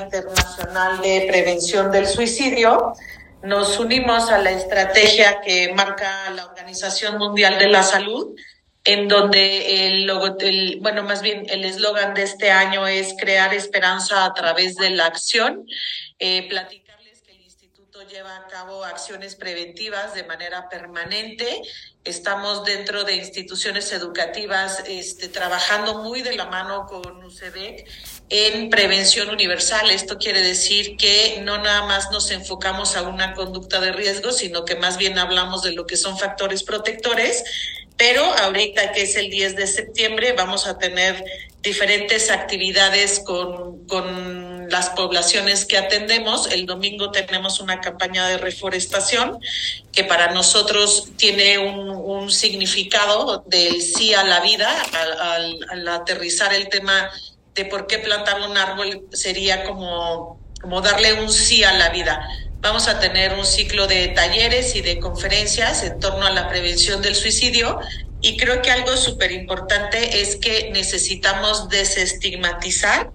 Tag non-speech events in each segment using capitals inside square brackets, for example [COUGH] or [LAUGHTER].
Internacional de Prevención del Suicidio, nos unimos a la estrategia que marca la Organización Mundial de la Salud, en donde el, logo, el bueno, más bien el eslogan de este año es crear esperanza a través de la acción. Eh, platicarles que el instituto lleva a cabo acciones preventivas de manera permanente. Estamos dentro de instituciones educativas este, trabajando muy de la mano con UCEDEC en prevención universal. Esto quiere decir que no nada más nos enfocamos a una conducta de riesgo, sino que más bien hablamos de lo que son factores protectores pero ahorita que es el 10 de septiembre vamos a tener diferentes actividades con, con las poblaciones que atendemos. El domingo tenemos una campaña de reforestación que para nosotros tiene un, significado del sí a la vida al, aterrizar el tema de por qué plantar un árbol sería como, como darle un sí a la vida. Vamos a tener un ciclo de talleres y de conferencias en torno a la prevención del suicidio y creo que algo súper importante es que necesitamos desestigmatizar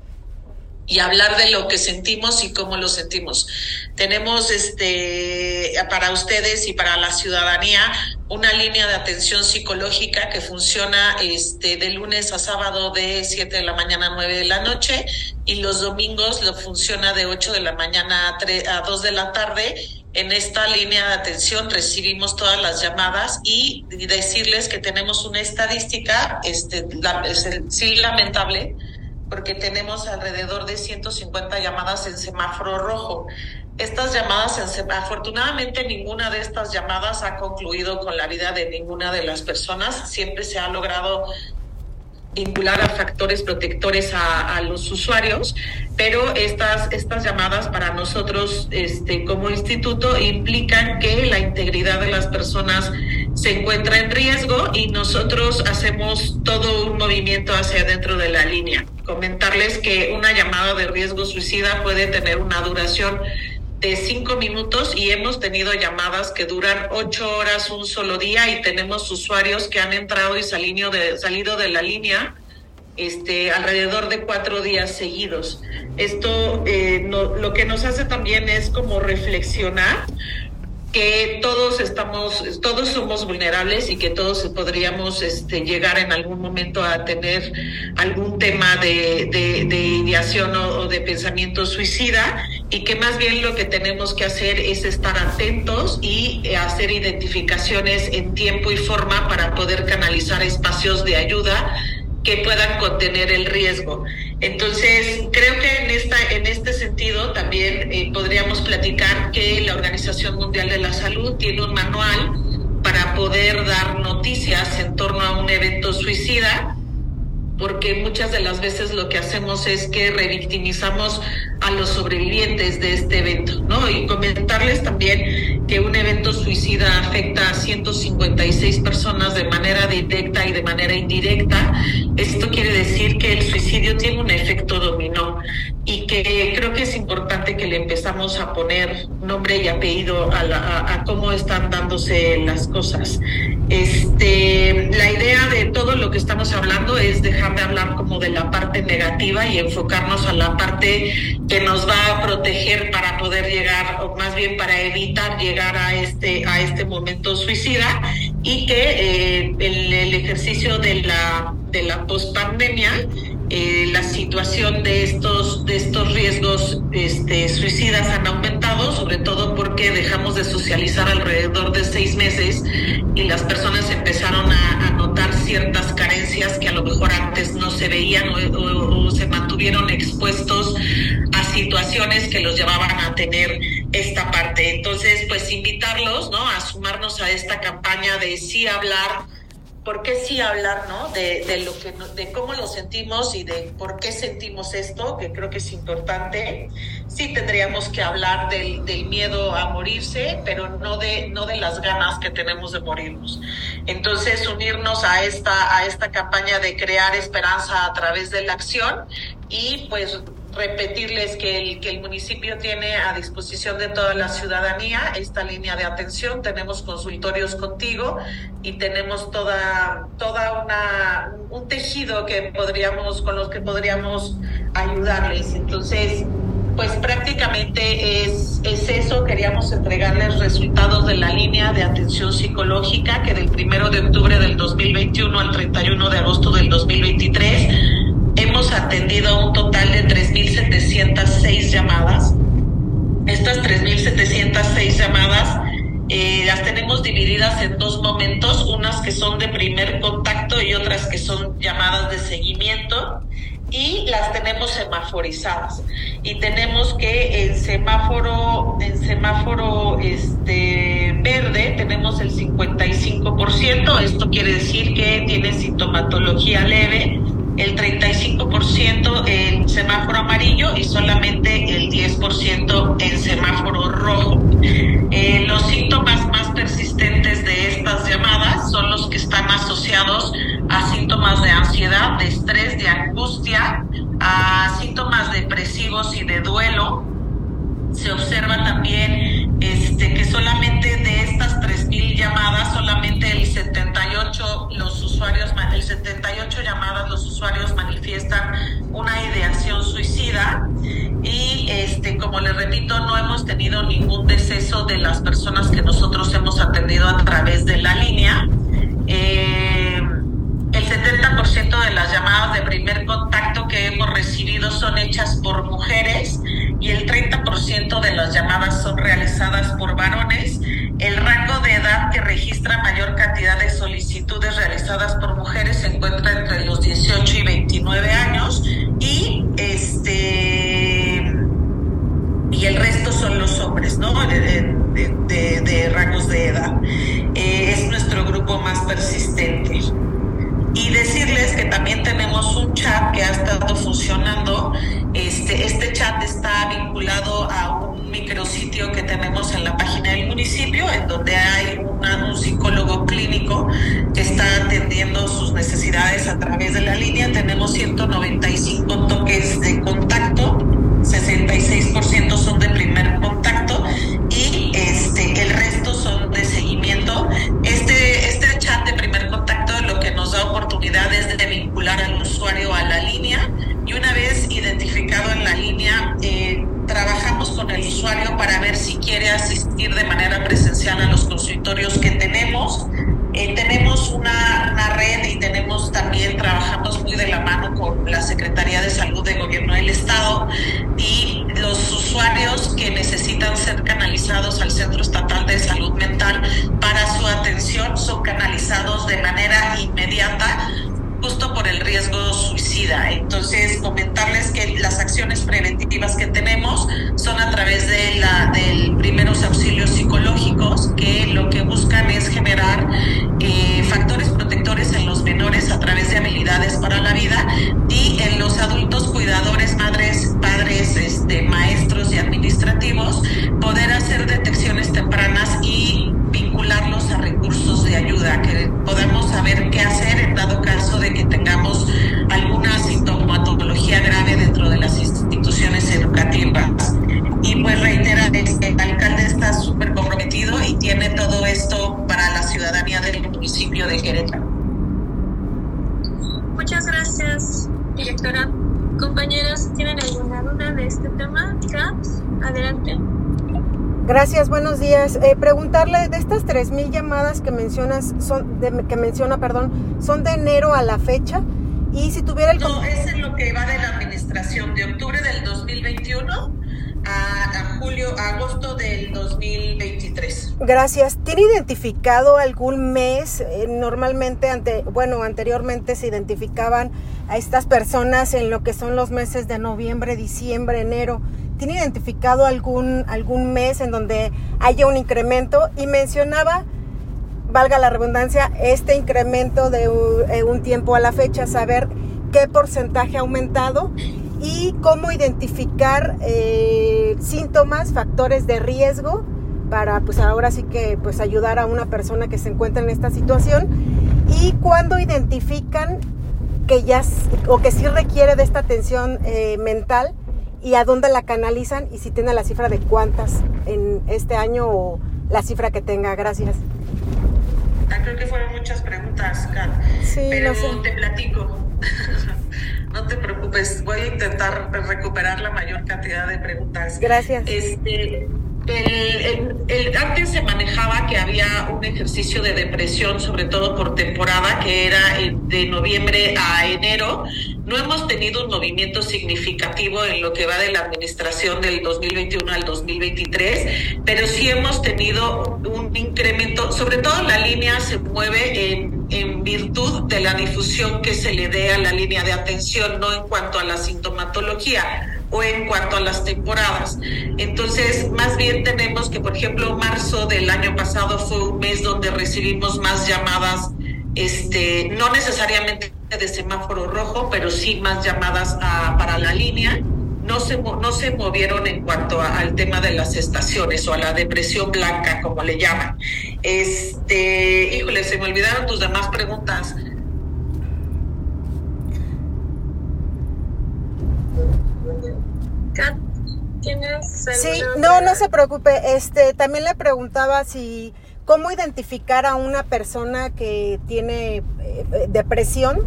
y hablar de lo que sentimos y cómo lo sentimos. Tenemos este para ustedes y para la ciudadanía una línea de atención psicológica que funciona este de lunes a sábado de 7 de la mañana a 9 de la noche y los domingos lo funciona de 8 de la mañana a, 3, a 2 de la tarde. En esta línea de atención recibimos todas las llamadas y decirles que tenemos una estadística, este, es sí lamentable, porque tenemos alrededor de 150 llamadas en semáforo rojo. Estas llamadas, en, afortunadamente ninguna de estas llamadas ha concluido con la vida de ninguna de las personas. Siempre se ha logrado vincular a factores protectores a, a, los usuarios, pero estas, estas llamadas para nosotros este, como instituto implican que la integridad de las personas se encuentra en riesgo y nosotros hacemos todo un movimiento hacia dentro de la línea. Comentarles que una llamada de riesgo suicida puede tener una duración de cinco minutos y hemos tenido llamadas que duran ocho horas un solo día y tenemos usuarios que han entrado y salido de, salido de la línea este, alrededor de cuatro días seguidos. Esto eh, no, lo que nos hace también es como reflexionar que todos estamos, todos somos vulnerables y que todos podríamos este, llegar en algún momento a tener algún tema de, de, de ideación o, de pensamiento suicida y que más bien lo que tenemos que hacer es estar atentos y eh, hacer identificaciones en tiempo y forma para poder canalizar espacios de ayuda que puedan contener el riesgo. Entonces, creo que en, esta, en este también eh, podríamos platicar que la Organización Mundial de la Salud tiene un manual para poder dar noticias en torno a un evento suicida, porque muchas de las veces lo que hacemos es que revictimizamos a los sobrevivientes de este evento, ¿no? Y comentarles también que un evento suicida afecta a 156 personas de manera directa y de manera indirecta. Esto quiere decir que el suicidio tiene un efecto dominó y que creo que es importante que le empezamos a poner nombre y apellido a, la, a, a cómo están dándose las cosas. Este, la idea de todo lo que estamos hablando es dejar de hablar como de la parte negativa y enfocarnos a la parte que nos va a proteger para poder llegar, o más bien para evitar llegar a este, a este momento suicida y que eh, el, el, ejercicio de la, de la pospandemia, eh, la situación de estos, de estos riesgos este, suicidas han aumentado, sobre todo porque dejamos de socializar alrededor de seis meses y las personas empezaron a, a notar ciertas carencias que a lo mejor antes no se veían o, o, o se mantuvieron expuestos a situaciones que los llevaban a tener esta parte. Entonces, pues invitarlos, ¿no? A sumarnos a esta campaña de sí hablar, ¿por qué sí hablar, ¿no? De, de lo que, de cómo lo sentimos y de por qué sentimos esto, que creo que es importante. Sí tendríamos que hablar del, del miedo a morirse, pero no de, no de las ganas que tenemos de morirnos. Entonces, unirnos a esta, a esta campaña de crear esperanza a través de la acción y pues repetirles que el, que el municipio tiene a disposición de toda la ciudadanía esta línea de atención. Tenemos consultorios contigo y tenemos toda, toda una, un tejido que podríamos, con los que podríamos ayudarles. Entonces, pues prácticamente es, es eso. Queríamos entregarles resultados de la línea de atención psicológica que del primero de octubre del 2021 al 31 de agosto del 2023 hemos atendido un total de 3.706 llamadas. Estas 3.706 llamadas eh, las tenemos divididas en dos momentos, unas que son de primer contacto y otras que son llamadas de seguimiento y las tenemos semaforizadas y tenemos que en semáforo en semáforo este verde tenemos el 55%, esto quiere decir que tiene sintomatología leve, el 35% en semáforo amarillo y solamente el 10% en semáforo rojo. Eh, los síntomas más persistentes de estas llamadas son los que están asociados a síntomas de ansiedad, de estrés, de como les repito no hemos tenido ningún deceso de las personas que nosotros hemos atendido a través de la línea. Eh, el 70% de las llamadas de primer contacto que hemos recibido son hechas por mujeres y el 30% de las llamadas son realizadas por varones. El rango de edad que registra mayor cantidad de solicitudes realizadas por mujeres se encuentra entre los 18 y 29 años a través de la línea. Tenemos 195 toques de contacto, 66% son de primer contacto y este, el resto son de seguimiento. Este, este chat de primer contacto lo que nos da oportunidades de vincular al usuario a la línea y una vez identificado en la línea, eh, trabajamos con el usuario para ver si quiere asistir de manera presencial a los consultorios que tenemos. Eh, tenemos una, una, red y tenemos también, trabajamos muy de la mano con la De Salud de Gobierno del Estado y los usuarios que necesitan ser canalizados al Centro Estatal de Salud Mental para su atención son canalizados de manera inmediata justo por el riesgo suicida. Entonces, comentarles que las acciones preventivas que tenemos son a través de la del primeros auxilios psicológicos que lo que buscan es generar eh, factores protectores menores a través de habilidades para la vida y en los adultos cuidadores, madres, padres, este, maestros y administrativos poder hacer detecciones tempranas y vincularlos a recursos de ayuda, que podamos saber qué hacer en dado caso de que tengamos alguna sintomatología grave dentro de las instituciones educativas. Y pues reitera, este, el alcalde está súper comprometido y tiene todo esto para la ciudadanía del municipio de Querétaro. Muchas gracias, directora. Compañeros, ¿tienen alguna duda de este tema? Adelante. Gracias, buenos días. Eh, preguntarle de estas 3.000 llamadas que mencionas, son de, que menciona, perdón, son de enero a la fecha. Y si tuviera el... No, es en lo que va de la administración, de octubre del 2021 a, a julio, a agosto del 2023. Gracias. ¿Tiene identificado algún mes? Eh, normalmente, ante, bueno, anteriormente se identificaban a estas personas en lo que son los meses de noviembre, diciembre, enero. ¿Tiene identificado algún, algún mes en donde haya un incremento? Y mencionaba, valga la redundancia, este incremento de un tiempo a la fecha, saber qué porcentaje ha aumentado y cómo identificar eh, síntomas, factores de riesgo para pues ahora sí que pues ayudar a una persona que se encuentra en esta situación y cuando identifican que ya o que sí requiere de esta atención eh, mental y a dónde la canalizan y si tiene la cifra de cuántas en este año o la cifra que tenga. Gracias. Ah, creo que fueron muchas preguntas, Kat. Sí, pero te platico. [LAUGHS] No te preocupes, voy a intentar recuperar la mayor cantidad de preguntas. Gracias. Este, el, el, antes se manejaba que había un ejercicio de depresión, sobre todo por temporada, que era de noviembre a enero. No hemos tenido un movimiento significativo en lo que va de la administración del 2021 al 2023, pero sí hemos tenido un incremento, sobre todo la línea se mueve en, en virtud de la difusión que se le dé a la línea de atención, no en cuanto a la sintomatología o en cuanto a las temporadas. Entonces, más bien tenemos que, por ejemplo, marzo del año pasado fue un mes donde recibimos más llamadas, este, no necesariamente de semáforo rojo, pero sí más llamadas para la línea. No se, no se movieron en cuanto al tema de las estaciones o a la depresión blanca, como le llaman. Este, híjole, se me olvidaron tus demás preguntas. Sí, no, no se preocupe. Este, también le preguntaba si cómo identificar a una persona que tiene eh, depresión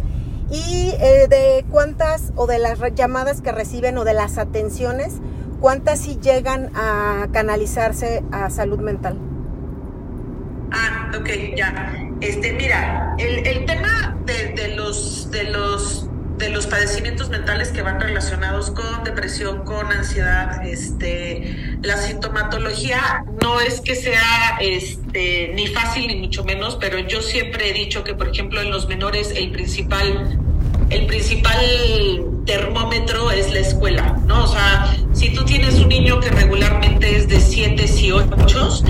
y eh, de cuántas o de las llamadas que reciben o de las atenciones, cuántas sí llegan a canalizarse a salud mental. Ah, ok, ya. Este, mira, el, el tema de, de los de los de los padecimientos mentales que van relacionados con depresión, con ansiedad, este, la sintomatología no es que sea este, ni fácil ni mucho menos, pero yo siempre he dicho que, por ejemplo, en los menores el principal, el principal termómetro es la escuela, ¿no? O sea, si tú tienes un niño que regularmente es de 7 y 8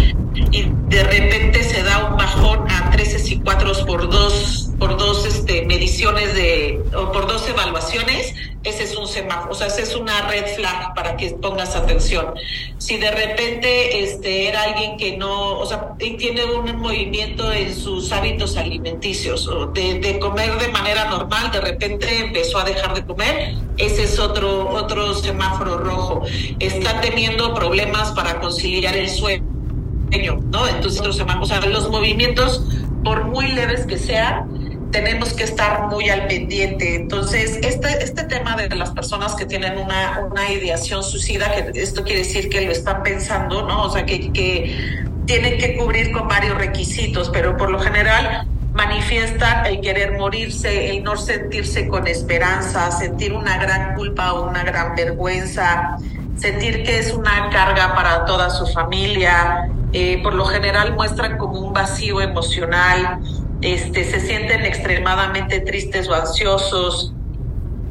y de repente se da un bajón a 13 y 4 por dos por dos este, mediciones de, o por dos evaluaciones, ese es un semáforo, o sea, esa es una red flag para que pongas atención. Si de repente este, era alguien que no, o sea, tiene un movimiento en sus hábitos alimenticios, o de, comer de manera normal, de repente empezó a dejar de comer, ese es otro, otro semáforo rojo. Está teniendo problemas para conciliar el sueño, ¿no? Entonces, otro semáforo, los movimientos, por muy leves que sean, tenemos que estar muy al pendiente. Entonces, este, este tema de las personas que tienen una, una ideación suicida, que esto quiere decir que lo están pensando, ¿no? O sea, que, tienen que cubrir con varios requisitos, pero por lo general manifiestan el querer morirse, el no sentirse con esperanza, sentir una gran culpa o una gran vergüenza, sentir que es una carga para toda su familia. Eh, por lo general muestran como un vacío emocional, este, se sienten extremadamente tristes o ansiosos.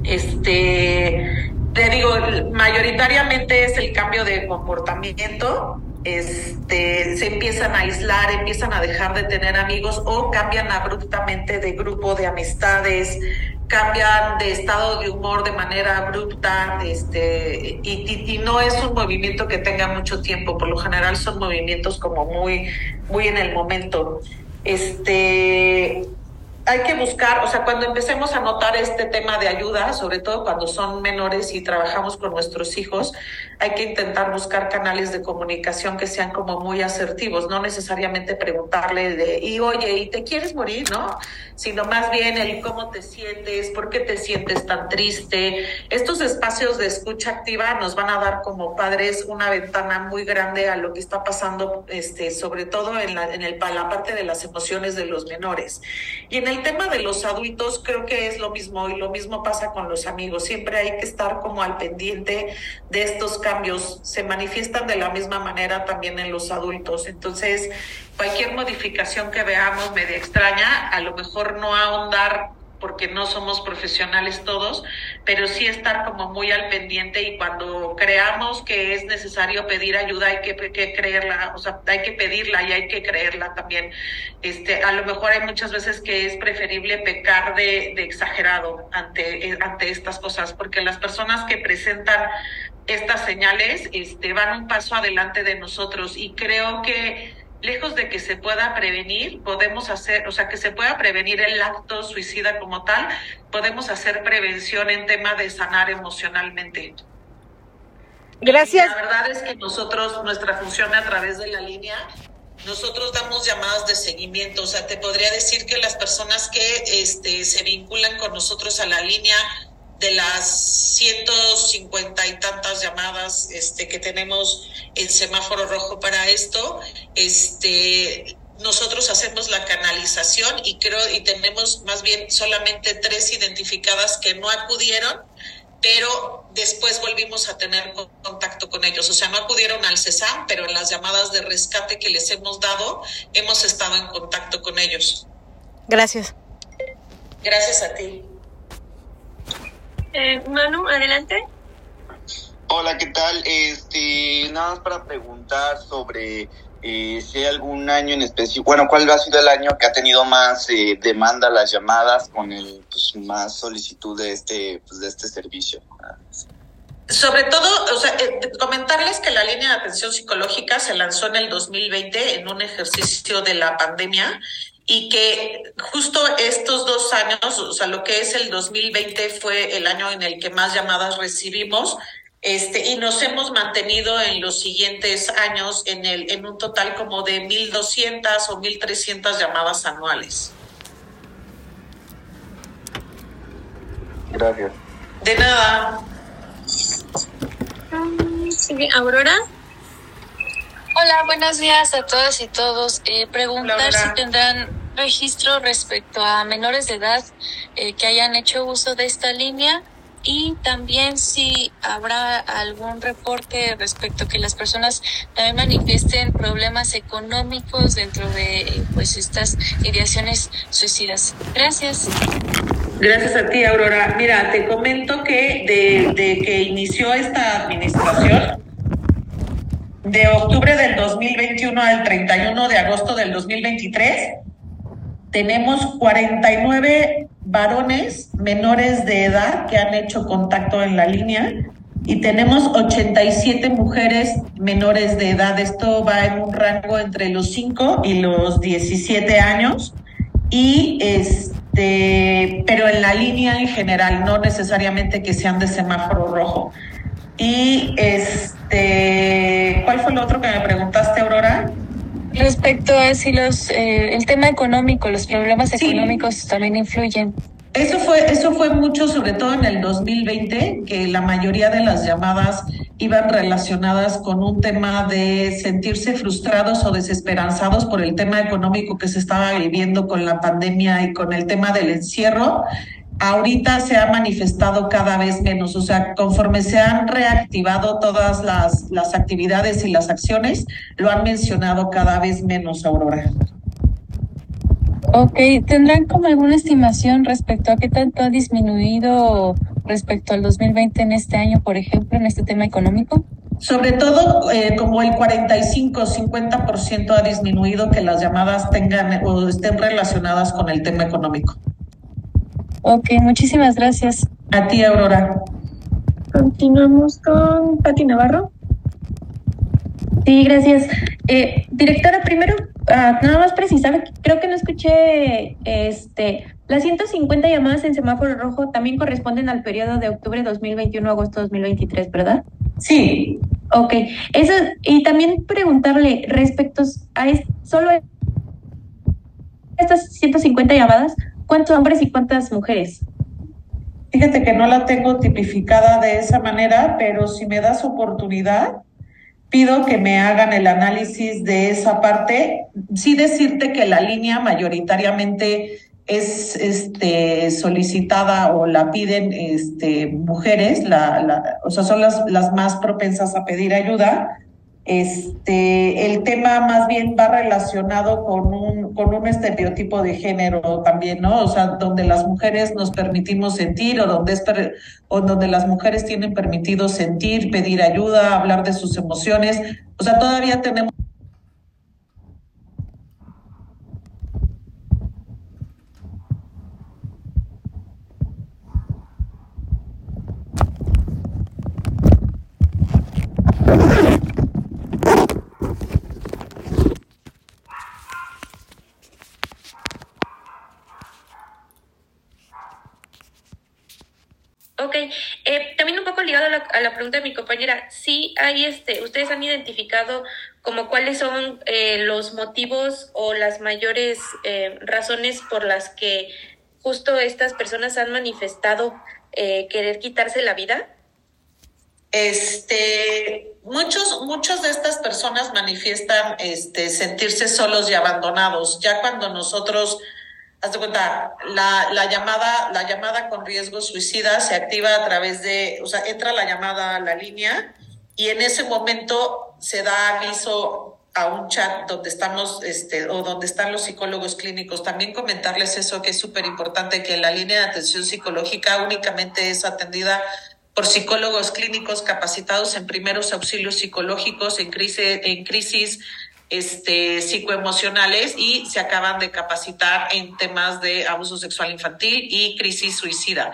Este, te digo, mayoritariamente es el cambio de comportamiento. Este, se empiezan a aislar, empiezan a dejar de tener amigos o cambian abruptamente de grupo de amistades, cambian de estado de humor de manera abrupta, este, y, no es un movimiento que tenga mucho tiempo, por lo general son movimientos como muy, muy en el momento este, hay que buscar, o sea, cuando empecemos a notar este tema de ayuda, sobre todo cuando son menores y trabajamos con nuestros hijos, hay que intentar buscar canales de comunicación que sean como muy asertivos, no necesariamente preguntarle de, y oye, ¿y te quieres morir? ¿No? Sino más bien el cómo te sientes, por qué te sientes tan triste. Estos espacios de escucha activa nos van a dar como padres una ventana muy grande a lo que está pasando, este, sobre todo en la, en el, la parte de las emociones de los menores. Y en el tema de los adultos creo que es lo mismo y lo mismo pasa con los amigos. Siempre hay que estar como al pendiente de estos cambios. Se manifiestan de la misma manera también en los adultos. Entonces, cualquier modificación que veamos media extraña, a lo mejor no ahondar porque no somos profesionales todos, pero sí estar como muy al pendiente y cuando creamos que es necesario pedir ayuda hay que, que, creerla, o sea, hay que pedirla y hay que creerla también. Este, a lo mejor hay muchas veces que es preferible pecar de, de exagerado ante, ante estas cosas, porque las personas que presentan estas señales este, van un paso adelante de nosotros y creo que lejos de que se pueda prevenir, podemos hacer, o sea, que se pueda prevenir el acto suicida como tal, podemos hacer prevención en tema de sanar emocionalmente. Gracias. la verdad es que nosotros, nuestra función a través de la línea, nosotros damos llamadas de seguimiento, o sea, te podría decir que las personas que este, se vinculan con nosotros a la línea de las 150 y tantas llamadas este, que tenemos en semáforo rojo para esto, este, nosotros hacemos la canalización y creo y tenemos más bien solamente tres identificadas que no acudieron, pero después volvimos a tener contacto con ellos. O sea, no acudieron al CESAM, pero en las llamadas de rescate que les hemos dado, hemos estado en contacto con ellos. Gracias. Gracias a ti. Eh, Manu, adelante. Hola, ¿qué tal? Este, nada más para preguntar sobre eh, si hay algún año en específico, bueno, ¿cuál ha sido el año que ha tenido más eh, demanda las llamadas con el pues, más solicitud de este, pues, de este servicio? Sobre todo, o sea, eh, comentarles que la línea de atención psicológica se lanzó en el 2020 en un ejercicio de la pandemia y que justo estos dos años, o sea, lo que es el 2020 fue el año en el que más llamadas recibimos, este, y nos hemos mantenido en los siguientes años en, el, en un total como de 1.200 o 1.300 llamadas anuales. Gracias. De nada. Aurora. Hola, buenos días a todas y todos. Eh, preguntar si tendrán registro respecto a menores de edad eh, que hayan hecho uso de esta línea y también si habrá algún reporte respecto a que las personas también manifiesten problemas económicos dentro de pues estas ideaciones suicidas. Gracias. Gracias a ti, Aurora. Mira, te comento que de, que inició esta administración, de octubre del 2021 al 31 de agosto del 2023, tenemos 49 varones menores de edad que han hecho contacto en la línea y tenemos 87 mujeres menores de edad. Esto va en un rango entre los 5 y los 17 años. Y este, pero en la línea en general, no necesariamente que sean de semáforo rojo. Y este, ¿cuál fue lo otro que me preguntaste, Aurora? Respecto a si los, eh, el tema económico, los problemas económicos también influyen. Eso fue, eso fue mucho, sobre todo en el 2020, que la mayoría de las llamadas iban relacionadas con un tema de sentirse frustrados o desesperanzados por el tema económico que se estaba viviendo con la pandemia y con el tema del encierro. Ahorita se ha manifestado cada vez menos, o sea, conforme se han reactivado todas las, las actividades y las acciones, lo han mencionado cada vez menos, Aurora. Ok, ¿tendrán como alguna estimación respecto a qué tanto ha disminuido respecto al 2020 en este año, por ejemplo, en este tema económico? Sobre todo, eh, como el 45-50% ha disminuido que las llamadas tengan o estén relacionadas con el tema económico. Ok, muchísimas gracias. A ti, Aurora. Continuamos con Pati Navarro. Sí, gracias. Eh, directora, primero, ah, nada más precisar, creo que no escuché, este, las 150 llamadas en semáforo rojo también corresponden al periodo de octubre 2021 a agosto 2023, ¿verdad? Sí. Ok, eso, y también preguntarle respecto a solo estas 150 llamadas, ¿cuántos hombres y cuántas mujeres? Fíjate que no la tengo tipificada de esa manera, pero si me das oportunidad, pido que me hagan el análisis de esa parte. Sí decirte que la línea mayoritariamente es este, solicitada o la piden este, mujeres, la, la, o sea, son las, las más propensas a pedir ayuda, este, el tema más bien va relacionado con un, con un estereotipo de género también, ¿no? O sea, donde las mujeres nos permitimos sentir o donde, es o donde las mujeres tienen permitido sentir, pedir ayuda, hablar de sus emociones. O sea, todavía tenemos Ok, eh, también un poco ligado a la, pregunta de mi compañera, sí hay este, ustedes han identificado como cuáles son eh, los motivos o las mayores eh, razones por las que justo estas personas han manifestado eh, querer quitarse la vida? Este, muchos, muchos de estas personas manifiestan este, sentirse solos y abandonados. Ya cuando nosotros, haz de cuenta, la, la llamada, la llamada con riesgo suicida se activa a través de, o sea, entra la llamada a la línea y en ese momento se da aviso a un chat donde estamos, este, o donde están los psicólogos clínicos. También comentarles eso que es súper importante, que la línea de atención psicológica únicamente es atendida por psicólogos clínicos capacitados en primeros auxilios psicológicos, en crisis, en crisis este, psicoemocionales y se acaban de capacitar en temas de abuso sexual infantil y crisis suicida.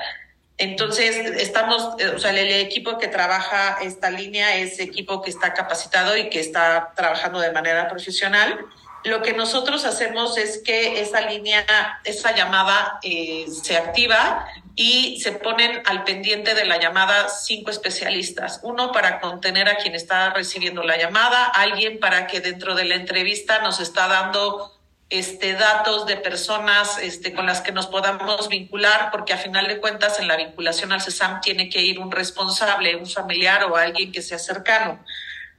Entonces, estamos, o sea, el equipo que trabaja esta línea es equipo que está capacitado y que está trabajando de manera profesional. Lo que nosotros hacemos es que esa línea, esa llamada eh, se activa y se ponen al pendiente de la llamada cinco especialistas. Uno para contener a quien está recibiendo la llamada, alguien para que dentro de la entrevista nos está dando este, datos de personas este, con las que nos podamos vincular, porque a final de cuentas en la vinculación al CESAM tiene que ir un responsable, un familiar o alguien que sea cercano.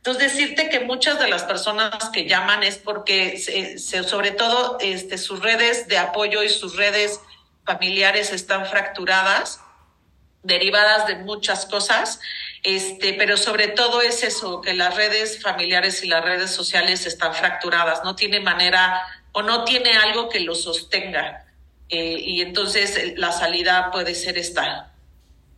Entonces, decirte que muchas de las personas que llaman es porque, se, sobre todo, este, sus redes de apoyo y sus redes familiares están fracturadas, derivadas de muchas cosas, este, pero sobre todo es eso, que las redes familiares y las redes sociales están fracturadas, no tiene manera o no tiene algo que lo sostenga. Eh, y entonces la salida puede ser esta.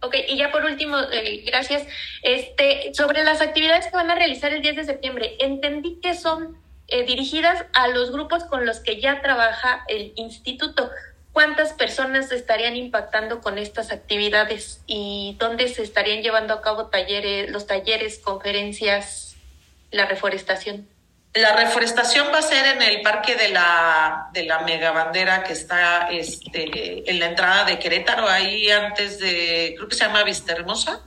Ok, y ya por último, eh, gracias. Este, sobre las actividades que van a realizar el 10 de septiembre, entendí que son dirigidas a los grupos con los que ya trabaja el instituto. ¿Cuántas personas estarían impactando con estas actividades y dónde se estarían llevando a cabo talleres, los talleres, conferencias, la reforestación? La reforestación va a ser en el parque de la, de la mega bandera que está este, en la entrada de Querétaro, ahí antes de, creo que se llama Vista Hermosa.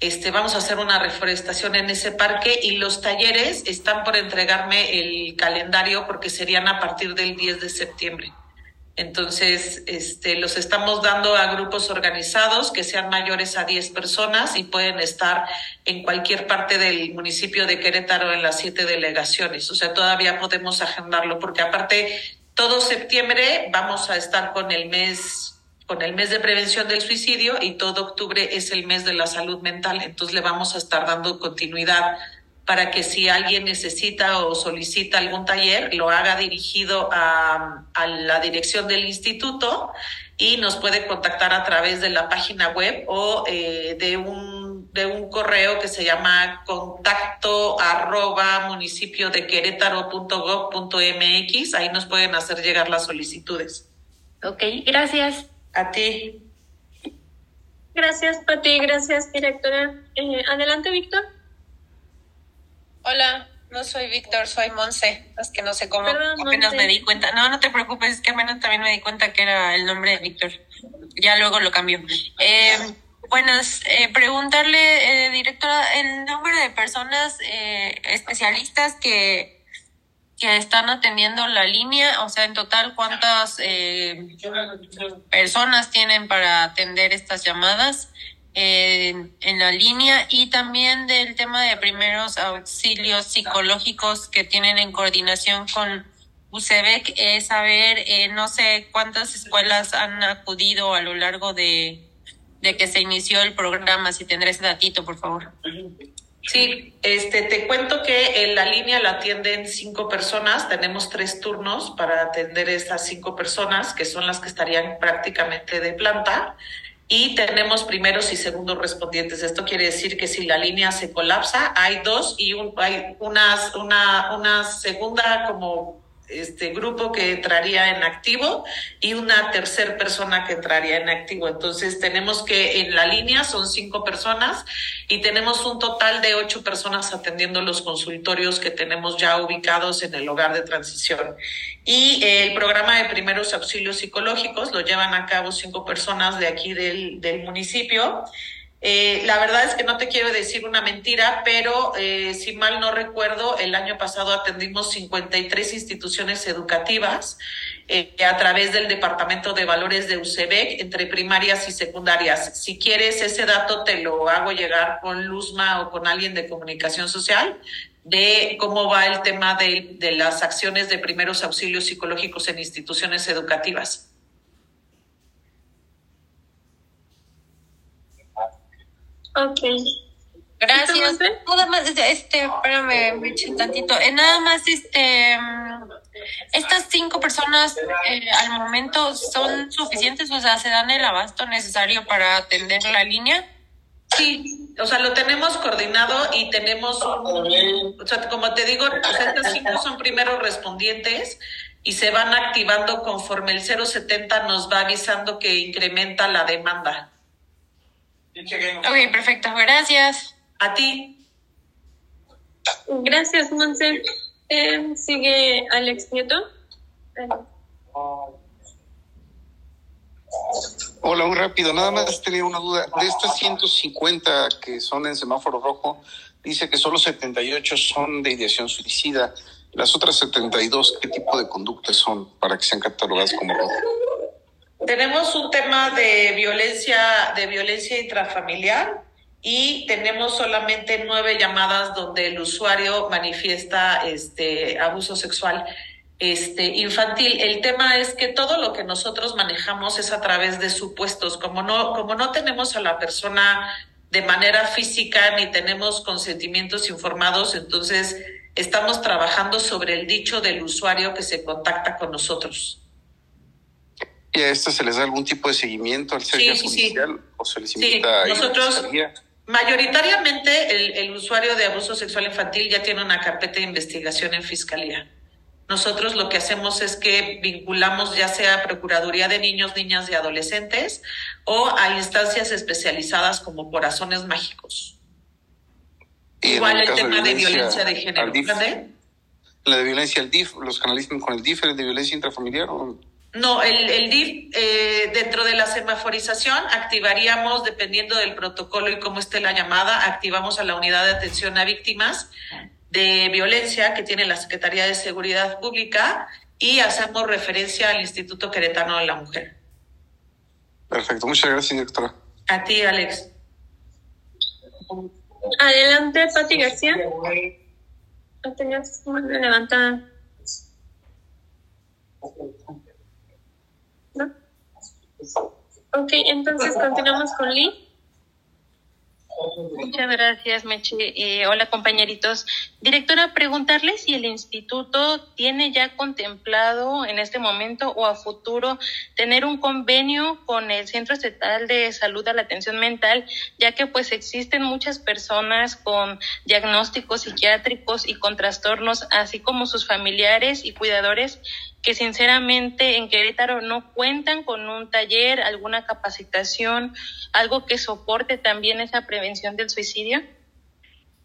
Este, vamos a hacer una reforestación en ese parque y los talleres están por entregarme el calendario porque serían a partir del 10 de septiembre. Entonces, este, los estamos dando a grupos organizados que sean mayores a 10 personas y pueden estar en cualquier parte del municipio de Querétaro en las siete delegaciones. O sea, todavía podemos agendarlo porque aparte todo septiembre vamos a estar con el mes con el mes de prevención del suicidio y todo octubre es el mes de la salud mental. Entonces le vamos a estar dando continuidad para que si alguien necesita o solicita algún taller, lo haga dirigido a, la dirección del instituto y nos puede contactar a través de la página web o eh, de, un, de un correo que se llama contacto arroba municipio de querétaro.gov.mx. Ahí nos pueden hacer llegar las solicitudes. Ok, gracias. A ti. Gracias, Pati. Gracias, directora. Eh, adelante, Víctor. Hola, no soy Víctor, soy Monse. Es que no sé cómo, apenas me di cuenta. No, no te preocupes, es que apenas también me di cuenta que era el nombre de Víctor. Ya luego lo cambio. Eh, buenas, eh, preguntarle, eh, directora, el número de personas eh, especialistas que, que están atendiendo la línea, o sea, en total, ¿cuántas eh, personas tienen para atender estas llamadas? En, en, la línea y también del tema de primeros auxilios psicológicos que tienen en coordinación con UCEBEC es saber, eh, no sé cuántas escuelas han acudido a lo largo de, que se inició el programa, si tendré ese datito, por favor. Sí, este, te cuento que en la línea la atienden cinco personas, tenemos tres turnos para atender estas cinco personas, que son las que estarían prácticamente de planta y tenemos primeros y segundos respondientes. Esto quiere decir que si la línea se colapsa, hay dos y un, hay unas, una, una segunda como este grupo que entraría en activo y una tercera persona que entraría en activo. Entonces tenemos que en la línea son cinco personas y tenemos un total de ocho personas atendiendo los consultorios que tenemos ya ubicados en el hogar de transición. Y el programa de primeros auxilios psicológicos lo llevan a cabo cinco personas de aquí del, del municipio Eh, la verdad es que no te quiero decir una mentira, pero eh, si mal no recuerdo, el año pasado atendimos 53 instituciones educativas eh, a través del Departamento de Valores de UCEBEC entre primarias y secundarias. Si quieres ese dato, te lo hago llegar con Luzma o con alguien de comunicación social de cómo va el tema de, de las acciones de primeros auxilios psicológicos en instituciones educativas. Ok. Gracias. Nada más, este, espérame, me eché tantito. Eh, nada más, este, mm, estas cinco personas eh, al momento son suficientes, o sea, se dan el abasto necesario para atender la línea. Sí, o sea, lo tenemos coordinado y tenemos, o sea, como te digo, estas cinco son primeros respondientes y se van activando conforme el 070 nos va avisando que incrementa la demanda. Ok, perfecto. Gracias. A ti. Gracias, Monse. Eh, sigue Alex Nieto. Hola, muy rápido. Nada más tenía una duda. De estas 150 que son en semáforo rojo, dice que solo 78 son de ideación suicida. Las otras 72, ¿qué tipo de conductas son para que sean catalogadas como rojo? Tenemos un tema de violencia, de violencia intrafamiliar y tenemos solamente nueve llamadas donde el usuario manifiesta este abuso sexual este infantil. El tema es que todo lo que nosotros manejamos es a través de supuestos, como no, como no tenemos a la persona de manera física ni tenemos consentimientos informados, entonces estamos trabajando sobre el dicho del usuario que se contacta con nosotros. ¿Y a esto se les da algún tipo de seguimiento al ser sí, o se les invita sí, nosotros, Mayoritariamente el, el, usuario de abuso sexual infantil ya tiene una carpeta de investigación en fiscalía. Nosotros lo que hacemos es que vinculamos ya sea a Procuraduría de Niños, Niñas y Adolescentes o a instancias especializadas como Corazones Mágicos. Igual el, tema de violencia, de género. La de violencia al DIF, ¿los canalizan con el DIF, el de violencia intrafamiliar o...? No, el, el DIF, eh, dentro de la semaforización, activaríamos, dependiendo del protocolo y cómo esté la llamada, activamos a la unidad de atención a víctimas de violencia que tiene la Secretaría de Seguridad Pública y hacemos referencia al Instituto Queretano de la Mujer. Perfecto, muchas gracias, doctora. A ti, Alex. Adelante, Pati García. Tenías levantada. Ok, entonces continuamos con Lee. Muchas gracias, Meche. Eh, hola, compañeritos. Directora, preguntarle si el instituto tiene ya contemplado en este momento o a futuro tener un convenio con el Centro Estatal de Salud a la Atención Mental, ya que pues existen muchas personas con diagnósticos psiquiátricos y con trastornos, así como sus familiares y cuidadores que sinceramente en Querétaro no cuentan con un taller, alguna capacitación, algo que soporte también esa prevención del suicidio?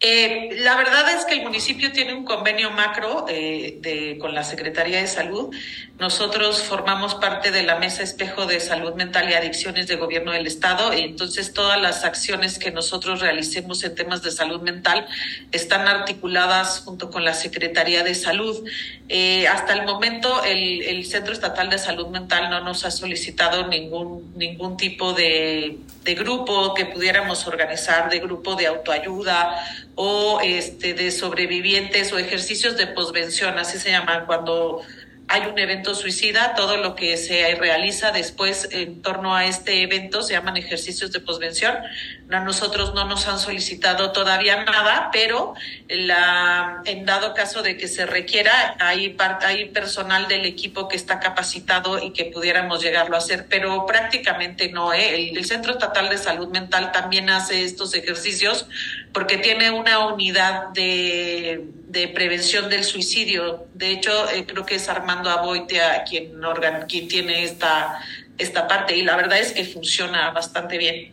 Eh, la verdad es que el municipio tiene un convenio macro eh, de, con la Secretaría de Salud. Nosotros formamos parte de la Mesa Espejo de Salud Mental y Adicciones de Gobierno del Estado y entonces todas las acciones que nosotros realicemos en temas de salud mental están articuladas junto con la Secretaría de Salud. Eh, hasta el momento el, el, Centro Estatal de Salud Mental no nos ha solicitado ningún, ningún tipo de, de grupo que pudiéramos organizar, de grupo de autoayuda o este, de sobrevivientes o ejercicios de posvención, así se llaman cuando hay un evento suicida, todo lo que se realiza después en torno a este evento se llaman ejercicios de posvención. A nosotros no nos han solicitado todavía nada, pero la, en dado caso de que se requiera, hay, personal del equipo que está capacitado y que pudiéramos llegarlo a hacer, pero prácticamente no. ¿eh? El Centro Estatal de Salud Mental también hace estos ejercicios porque tiene una unidad de, de prevención del suicidio. De hecho, eh, creo que es Armando Aboitea quien, organ, quien tiene esta, esta parte y la verdad es que funciona bastante bien.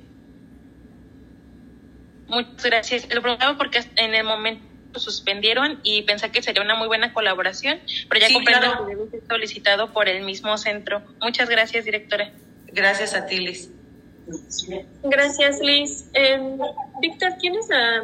Muchas gracias. Lo preguntaba porque en el momento suspendieron y pensé que sería una muy buena colaboración, pero ya comprendo que debe ser solicitado por el mismo centro. Muchas gracias, directora. Gracias a ti, Liz. Gracias, Liz. Em, Víctor, ¿tienes la,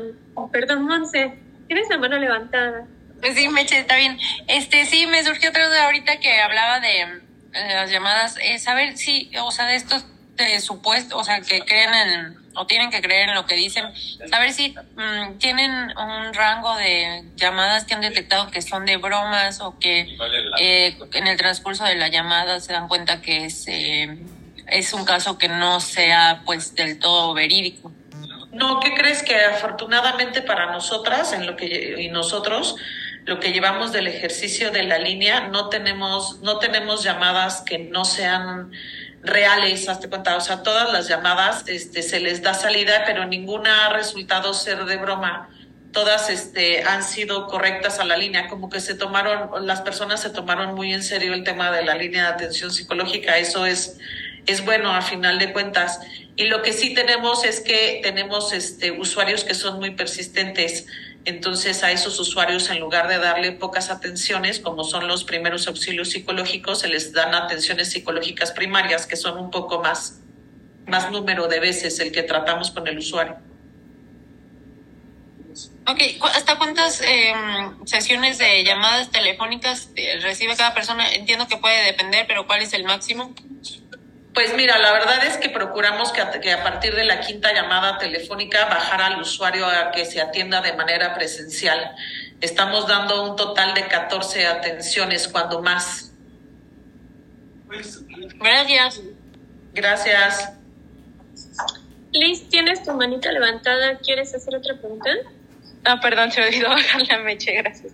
perdón, Monse, tienes la mano levantada? Pues sí, Meche, está bien. Este, sí, me surgió otra duda ahorita que hablaba de, eh, las llamadas, eh, saber si, o sea, de estos de supuestos, o sea, que creen en, o tienen que creer en lo que dicen, saber si mm, tienen un rango de llamadas que han detectado que son de bromas o que eh, en el transcurso de la llamada se dan cuenta que es, es un caso que no sea pues del todo verídico. No, ¿qué crees que afortunadamente para nosotras en lo que y nosotros lo que llevamos del ejercicio de la línea, no tenemos, no tenemos llamadas que no sean reales, hazte cuenta, o sea, todas las llamadas este, se les da salida, pero ninguna ha resultado ser de broma. Todas este, han sido correctas a la línea, como que se tomaron, las personas se tomaron muy en serio el tema de la línea de atención psicológica, eso es, es bueno a final de cuentas. Y lo que sí tenemos es que tenemos este, usuarios que son muy persistentes. Entonces a esos usuarios, en lugar de darle pocas atenciones, como son los primeros auxilios psicológicos, se les dan atenciones psicológicas primarias, que son un poco más, más número de veces el que tratamos con el usuario. Ok, ¿hasta cuántas em, sesiones de llamadas telefónicas eh, recibe cada persona? Entiendo que puede depender, pero ¿cuál es el máximo? Pues mira, la verdad es que procuramos que a, partir de la quinta llamada telefónica bajar al usuario a que se atienda de manera presencial. Estamos dando un total de 14 atenciones, cuando más. Gracias. Gracias. Liz, tienes tu manita levantada. ¿Quieres hacer otra pregunta? Ah, perdón, se me olvidó [LAUGHS] bajar la meche, gracias.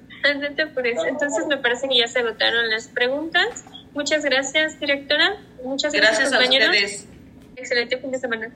eso. Entonces me parece que ya se agotaron las preguntas. Muchas gracias, directora. Muchas gracias, gracias. A ustedes. Excelente fin de semana.